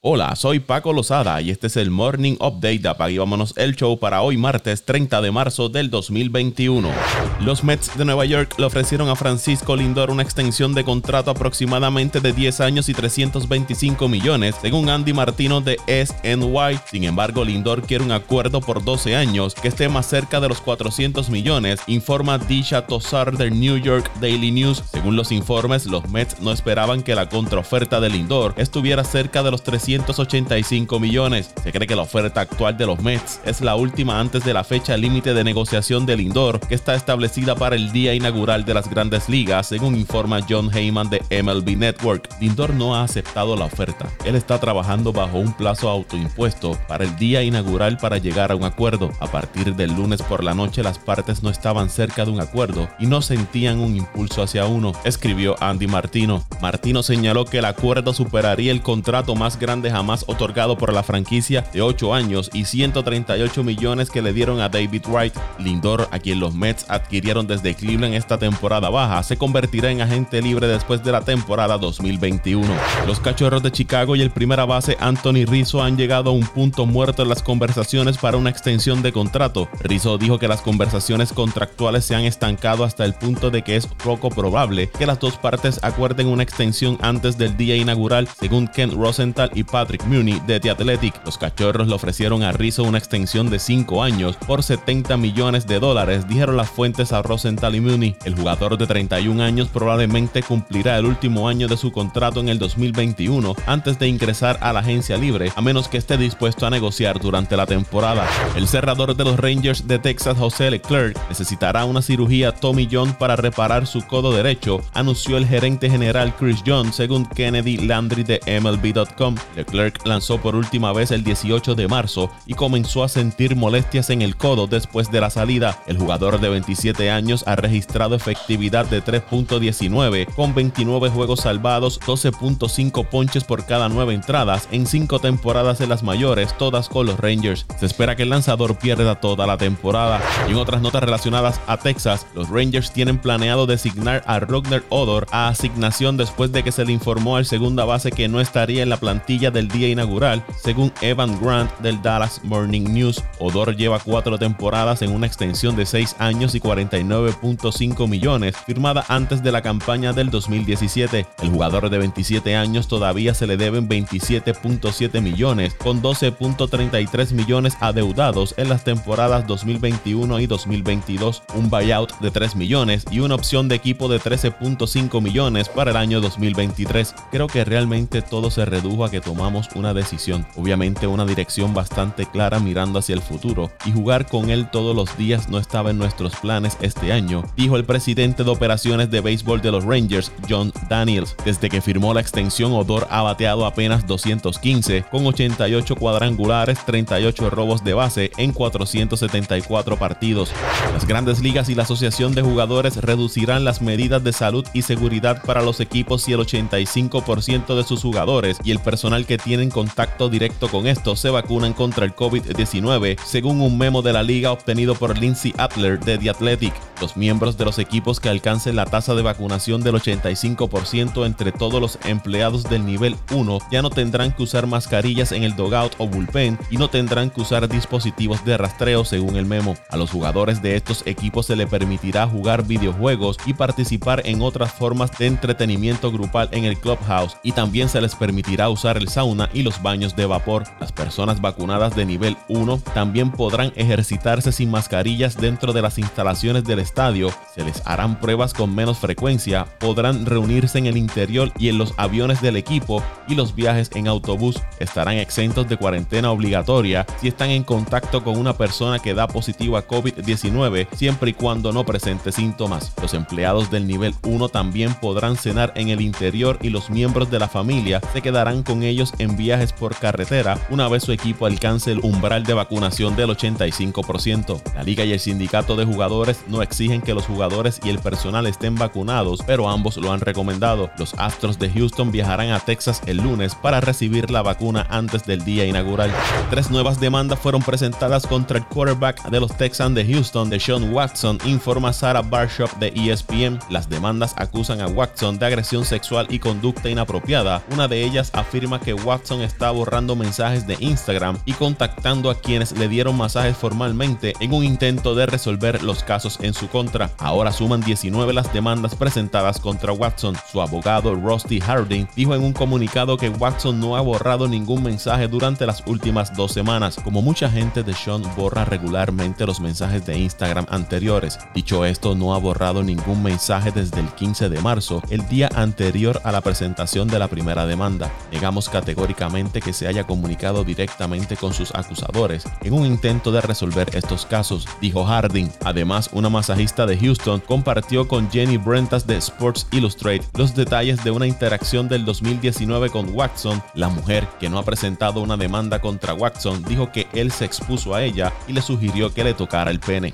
Hola, soy Paco Lozada y este es el Morning Update de Apague Vámonos el Show para hoy martes 30 de marzo del 2021. Los Mets de Nueva York le ofrecieron a Francisco Lindor una extensión de contrato aproximadamente de 10 años y 325 millones, según Andy Martino de SNY. Sin embargo, Lindor quiere un acuerdo por 12 años que esté más cerca de los 400 millones, informa Disha Tosar del New York Daily News. Según los informes, los Mets no esperaban que la contraoferta de Lindor estuviera cerca de los 300 385 millones. Se cree que la oferta actual de los Mets es la última antes de la fecha límite de negociación del Lindor, que está establecida para el día inaugural de las grandes ligas, según informa John Heyman de MLB Network. Lindor no ha aceptado la oferta. Él está trabajando bajo un plazo autoimpuesto para el día inaugural para llegar a un acuerdo. A partir del lunes por la noche las partes no estaban cerca de un acuerdo y no sentían un impulso hacia uno, escribió Andy Martino. Martino señaló que el acuerdo superaría el contrato más grande jamás otorgado por la franquicia de 8 años y 138 millones que le dieron a David Wright. Lindor, a quien los Mets adquirieron desde Cleveland esta temporada baja, se convertirá en agente libre después de la temporada 2021. Los Cachorros de Chicago y el primera base Anthony Rizzo han llegado a un punto muerto en las conversaciones para una extensión de contrato. Rizzo dijo que las conversaciones contractuales se han estancado hasta el punto de que es poco probable que las dos partes acuerden una extensión antes del día inaugural, según Ken Rosenthal y Patrick Mooney de The Athletic. Los cachorros le ofrecieron a Rizzo una extensión de 5 años por 70 millones de dólares, dijeron las fuentes a Rosenthal y Mooney. El jugador de 31 años probablemente cumplirá el último año de su contrato en el 2021 antes de ingresar a la agencia libre, a menos que esté dispuesto a negociar durante la temporada. El cerrador de los Rangers de Texas, José Leclerc, necesitará una cirugía Tommy John para reparar su codo derecho, anunció el gerente general Chris John, según Kennedy Landry de MLB.com. Leclerc lanzó por última vez el 18 de marzo y comenzó a sentir molestias en el codo después de la salida. El jugador de 27 años ha registrado efectividad de 3.19 con 29 juegos salvados, 12.5 ponches por cada 9 entradas en 5 temporadas en las mayores, todas con los Rangers. Se espera que el lanzador pierda toda la temporada. Y en otras notas relacionadas a Texas, los Rangers tienen planeado designar a Rogner Odor a asignación después de que se le informó al segunda base que no estaría en la plantilla del día inaugural, según Evan Grant del Dallas Morning News. Odor lleva cuatro temporadas en una extensión de 6 años y 49.5 millones, firmada antes de la campaña del 2017. El jugador de 27 años todavía se le deben 27.7 millones, con 12.33 millones adeudados en las temporadas 2021 y 2022, un buyout de 3 millones y una opción de equipo de 13.5 millones para el año 2023. Creo que realmente todo se redujo a que tomó tomamos una decisión, obviamente una dirección bastante clara mirando hacia el futuro, y jugar con él todos los días no estaba en nuestros planes este año, dijo el presidente de operaciones de béisbol de los Rangers, John Daniels. Desde que firmó la extensión, Odor ha bateado apenas 215, con 88 cuadrangulares, 38 robos de base en 474 partidos. Las grandes ligas y la Asociación de Jugadores reducirán las medidas de salud y seguridad para los equipos si el 85% de sus jugadores y el personal que tienen contacto directo con esto se vacunan contra el COVID-19, según un memo de la liga obtenido por Lindsay Adler de The Athletic. Los miembros de los equipos que alcancen la tasa de vacunación del 85% entre todos los empleados del nivel 1 ya no tendrán que usar mascarillas en el dogout o bullpen y no tendrán que usar dispositivos de rastreo según el memo. A los jugadores de estos equipos se le permitirá jugar videojuegos y participar en otras formas de entretenimiento grupal en el clubhouse y también se les permitirá usar el sauna y los baños de vapor. Las personas vacunadas de nivel 1 también podrán ejercitarse sin mascarillas dentro de las instalaciones del estadio, se les harán pruebas con menos frecuencia, podrán reunirse en el interior y en los aviones del equipo y los viajes en autobús estarán exentos de cuarentena obligatoria si están en contacto con una persona que da positivo a COVID-19 siempre y cuando no presente síntomas. Los empleados del nivel 1 también podrán cenar en el interior y los miembros de la familia se quedarán con ellos en viajes por carretera una vez su equipo alcance el umbral de vacunación del 85%. La liga y el sindicato de jugadores no exigen que los jugadores y el personal estén vacunados, pero ambos lo han recomendado. Los Astros de Houston viajarán a Texas el lunes para recibir la vacuna antes del día inaugural. Tres nuevas demandas fueron presentadas contra el quarterback de los Texans de Houston, de Sean Watson, informa Sarah Barshop de ESPN. Las demandas acusan a Watson de agresión sexual y conducta inapropiada. Una de ellas afirma que que Watson está borrando mensajes de Instagram y contactando a quienes le dieron masajes formalmente en un intento de resolver los casos en su contra. Ahora suman 19 las demandas presentadas contra Watson. Su abogado Rusty Harding dijo en un comunicado que Watson no ha borrado ningún mensaje durante las últimas dos semanas, como mucha gente de Sean borra regularmente los mensajes de Instagram anteriores. Dicho esto, no ha borrado ningún mensaje desde el 15 de marzo, el día anterior a la presentación de la primera demanda. Negamos categóricamente que se haya comunicado directamente con sus acusadores en un intento de resolver estos casos, dijo Harding. Además, una masajista de Houston compartió con Jenny Brentas de Sports Illustrated los detalles de una interacción del 2019 con Watson. La mujer, que no ha presentado una demanda contra Watson, dijo que él se expuso a ella y le sugirió que le tocara el pene.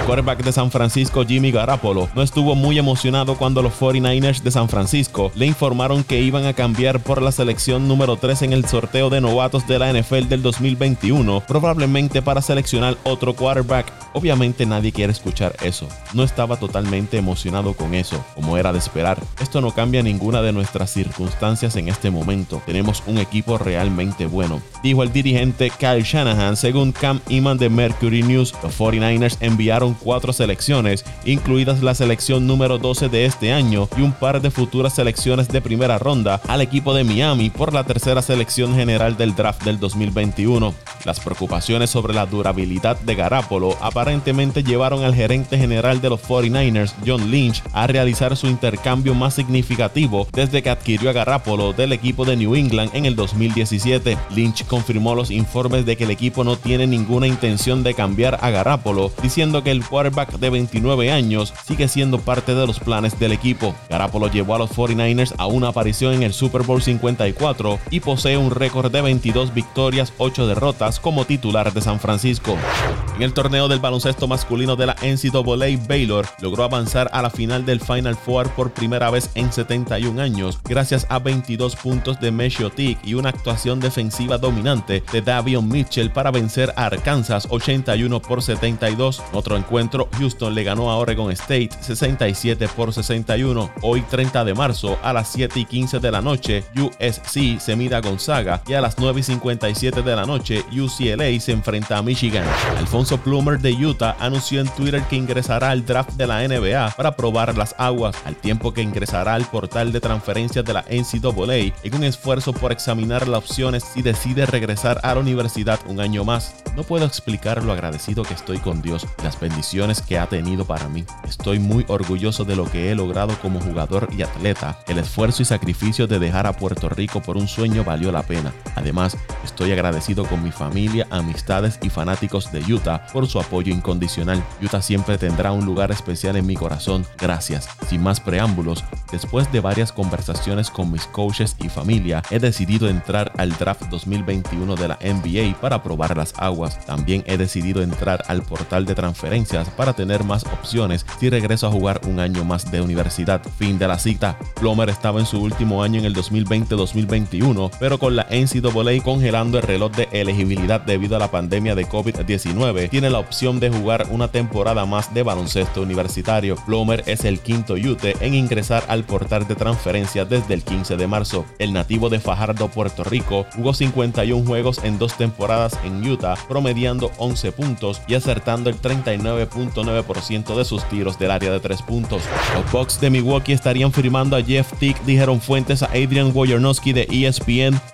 El quarterback de San Francisco, Jimmy Garapolo, no estuvo muy emocionado cuando los 49ers de San Francisco le informaron que iban a cambiar por la selección número 3 en el sorteo de novatos de la NFL del 2021, probablemente para seleccionar otro quarterback. Obviamente nadie quiere escuchar eso. No estaba totalmente emocionado con eso, como era de esperar. Esto no cambia ninguna de nuestras circunstancias en este momento. Tenemos un equipo realmente bueno, dijo el dirigente Kyle Shanahan según Cam Iman de Mercury News. Los 49ers enviaron cuatro selecciones, incluidas la selección número 12 de este año y un par de futuras selecciones de primera ronda al equipo de Miami por la tercera selección general del draft del 2021. Las preocupaciones sobre la durabilidad de Garapolo aparentemente llevaron al gerente general de los 49ers, John Lynch, a realizar su intercambio más significativo desde que adquirió a Garapolo del equipo de New England en el 2017. Lynch confirmó los informes de que el equipo no tiene ninguna intención de cambiar a Garapolo, diciendo que el quarterback de 29 años sigue siendo parte de los planes del equipo. Garapolo llevó a los 49ers a una aparición en el Super Bowl 54 y posee un récord de 22 victorias, 8 derrotas como titular de San Francisco. En el torneo del baloncesto masculino de la NCAA, Baylor logró avanzar a la final del Final Four por primera vez en 71 años, gracias a 22 puntos de Meshiotic y una actuación defensiva dominante de Davion Mitchell para vencer a Arkansas 81 por 72. En otro encuentro, Houston le ganó a Oregon State 67 por 61. Hoy 30 de marzo a las 7 y 15 de la noche, USC se a Gonzaga y a las 9 y 57 de la noche, UCLA se enfrenta a Michigan. Alfonso Plummer de Utah anunció en Twitter que ingresará al draft de la NBA para probar las aguas, al tiempo que ingresará al portal de transferencias de la NCAA en un esfuerzo por examinar las opciones si decide regresar a la universidad un año más. No puedo explicar lo agradecido que estoy con Dios y las bendiciones que ha tenido para mí. Estoy muy orgulloso de lo que he logrado como jugador y atleta. El esfuerzo y sacrificio de dejar a Puerto Rico por un sueño valió la pena. Además, estoy agradecido con mi familia, amistades y fanáticos de Utah por su apoyo incondicional. Utah siempre tendrá un lugar especial en mi corazón. Gracias. Sin más preámbulos, después de varias conversaciones con mis coaches y familia, he decidido entrar al draft 2021 de la NBA para probar las aguas también he decidido entrar al portal de transferencias para tener más opciones si regreso a jugar un año más de universidad. Fin de la cita. Plomer estaba en su último año en el 2020-2021, pero con la NCAA congelando el reloj de elegibilidad debido a la pandemia de COVID-19, tiene la opción de jugar una temporada más de baloncesto universitario. Plomer es el quinto Ute en ingresar al portal de transferencias desde el 15 de marzo. El nativo de Fajardo, Puerto Rico, jugó 51 juegos en dos temporadas en Utah, promediando 11 puntos y acertando el 39.9% de sus tiros del área de 3 puntos. Los Bucks de Milwaukee estarían firmando a Jeff Tick, dijeron fuentes a Adrian Wojnarowski de ESPN.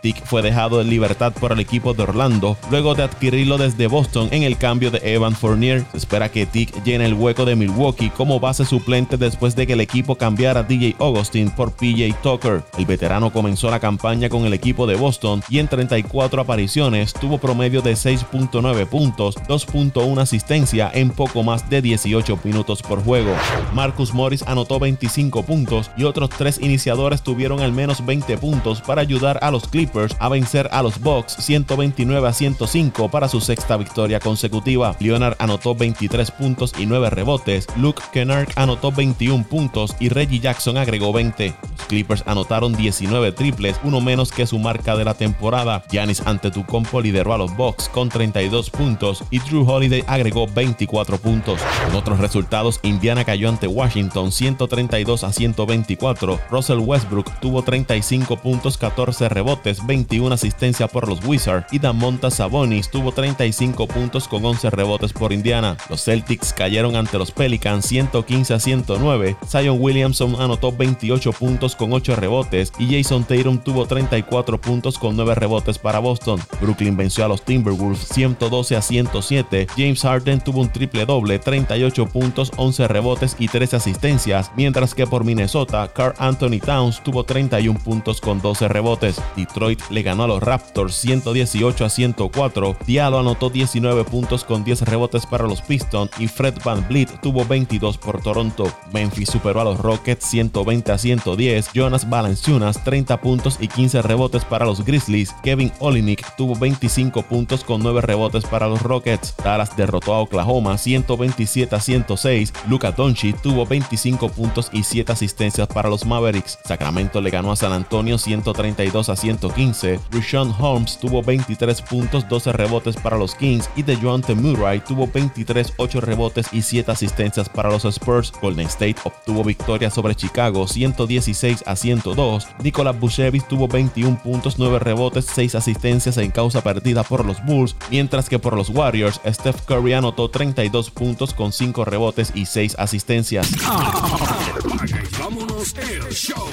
Tick fue dejado en libertad por el equipo de Orlando luego de adquirirlo desde Boston en el cambio de Evan Fournier. Se espera que Tick llene el hueco de Milwaukee como base suplente después de que el equipo cambiara a DJ Augustin por PJ Tucker. El veterano comenzó la campaña con el equipo de Boston y en 34 apariciones tuvo promedio de 6.9 puntos, 2.1 asistencia en poco más de 18 minutos por juego. Marcus Morris anotó 25 puntos y otros tres iniciadores tuvieron al menos 20 puntos para ayudar a los Clippers a vencer a los Bucks 129 a 105 para su sexta victoria consecutiva. Leonard anotó 23 puntos y 9 rebotes, Luke Kennard anotó 21 puntos y Reggie Jackson agregó 20. Clippers anotaron 19 triples, uno menos que su marca de la temporada. Giannis Antetokounmpo lideró a los Bucks con 30 32 puntos y Drew Holiday agregó 24 puntos. En otros resultados, Indiana cayó ante Washington 132 a 124. Russell Westbrook tuvo 35 puntos, 14 rebotes, 21 asistencias por los Wizards y Damonta Sabonis tuvo 35 puntos con 11 rebotes por Indiana. Los Celtics cayeron ante los Pelicans 115 a 109. Zion Williamson anotó 28 puntos con 8 rebotes y Jason Tatum tuvo 34 puntos con 9 rebotes para Boston. Brooklyn venció a los Timberwolves 112 a 107. James Harden tuvo un triple doble, 38 puntos, 11 rebotes y 13 asistencias, mientras que por Minnesota, Carl Anthony Towns tuvo 31 puntos con 12 rebotes. Detroit le ganó a los Raptors 118 a 104. Diallo anotó 19 puntos con 10 rebotes para los Pistons y Fred Van Vliet tuvo 22 por Toronto. Memphis superó a los Rockets 120 a 110. Jonas Valanciunas 30 puntos y 15 rebotes para los Grizzlies. Kevin Olinik tuvo 25 puntos con 9 rebotes para los Rockets. Dallas derrotó a Oklahoma 127 a 106. Luka Doncic tuvo 25 puntos y 7 asistencias para los Mavericks. Sacramento le ganó a San Antonio 132 a 115. Rishon Holmes tuvo 23 puntos, 12 rebotes para los Kings y DeJounte Murray tuvo 23, 8 rebotes y 7 asistencias para los Spurs. Golden State obtuvo victoria sobre Chicago 116 a 102. Nicolas Bushevich tuvo 21 puntos, 9 rebotes, 6 asistencias en causa perdida por los Bulls, mientras que por los Warriors, Steph Curry anotó 32 puntos con 5 rebotes y 6 asistencias. vámonos el show.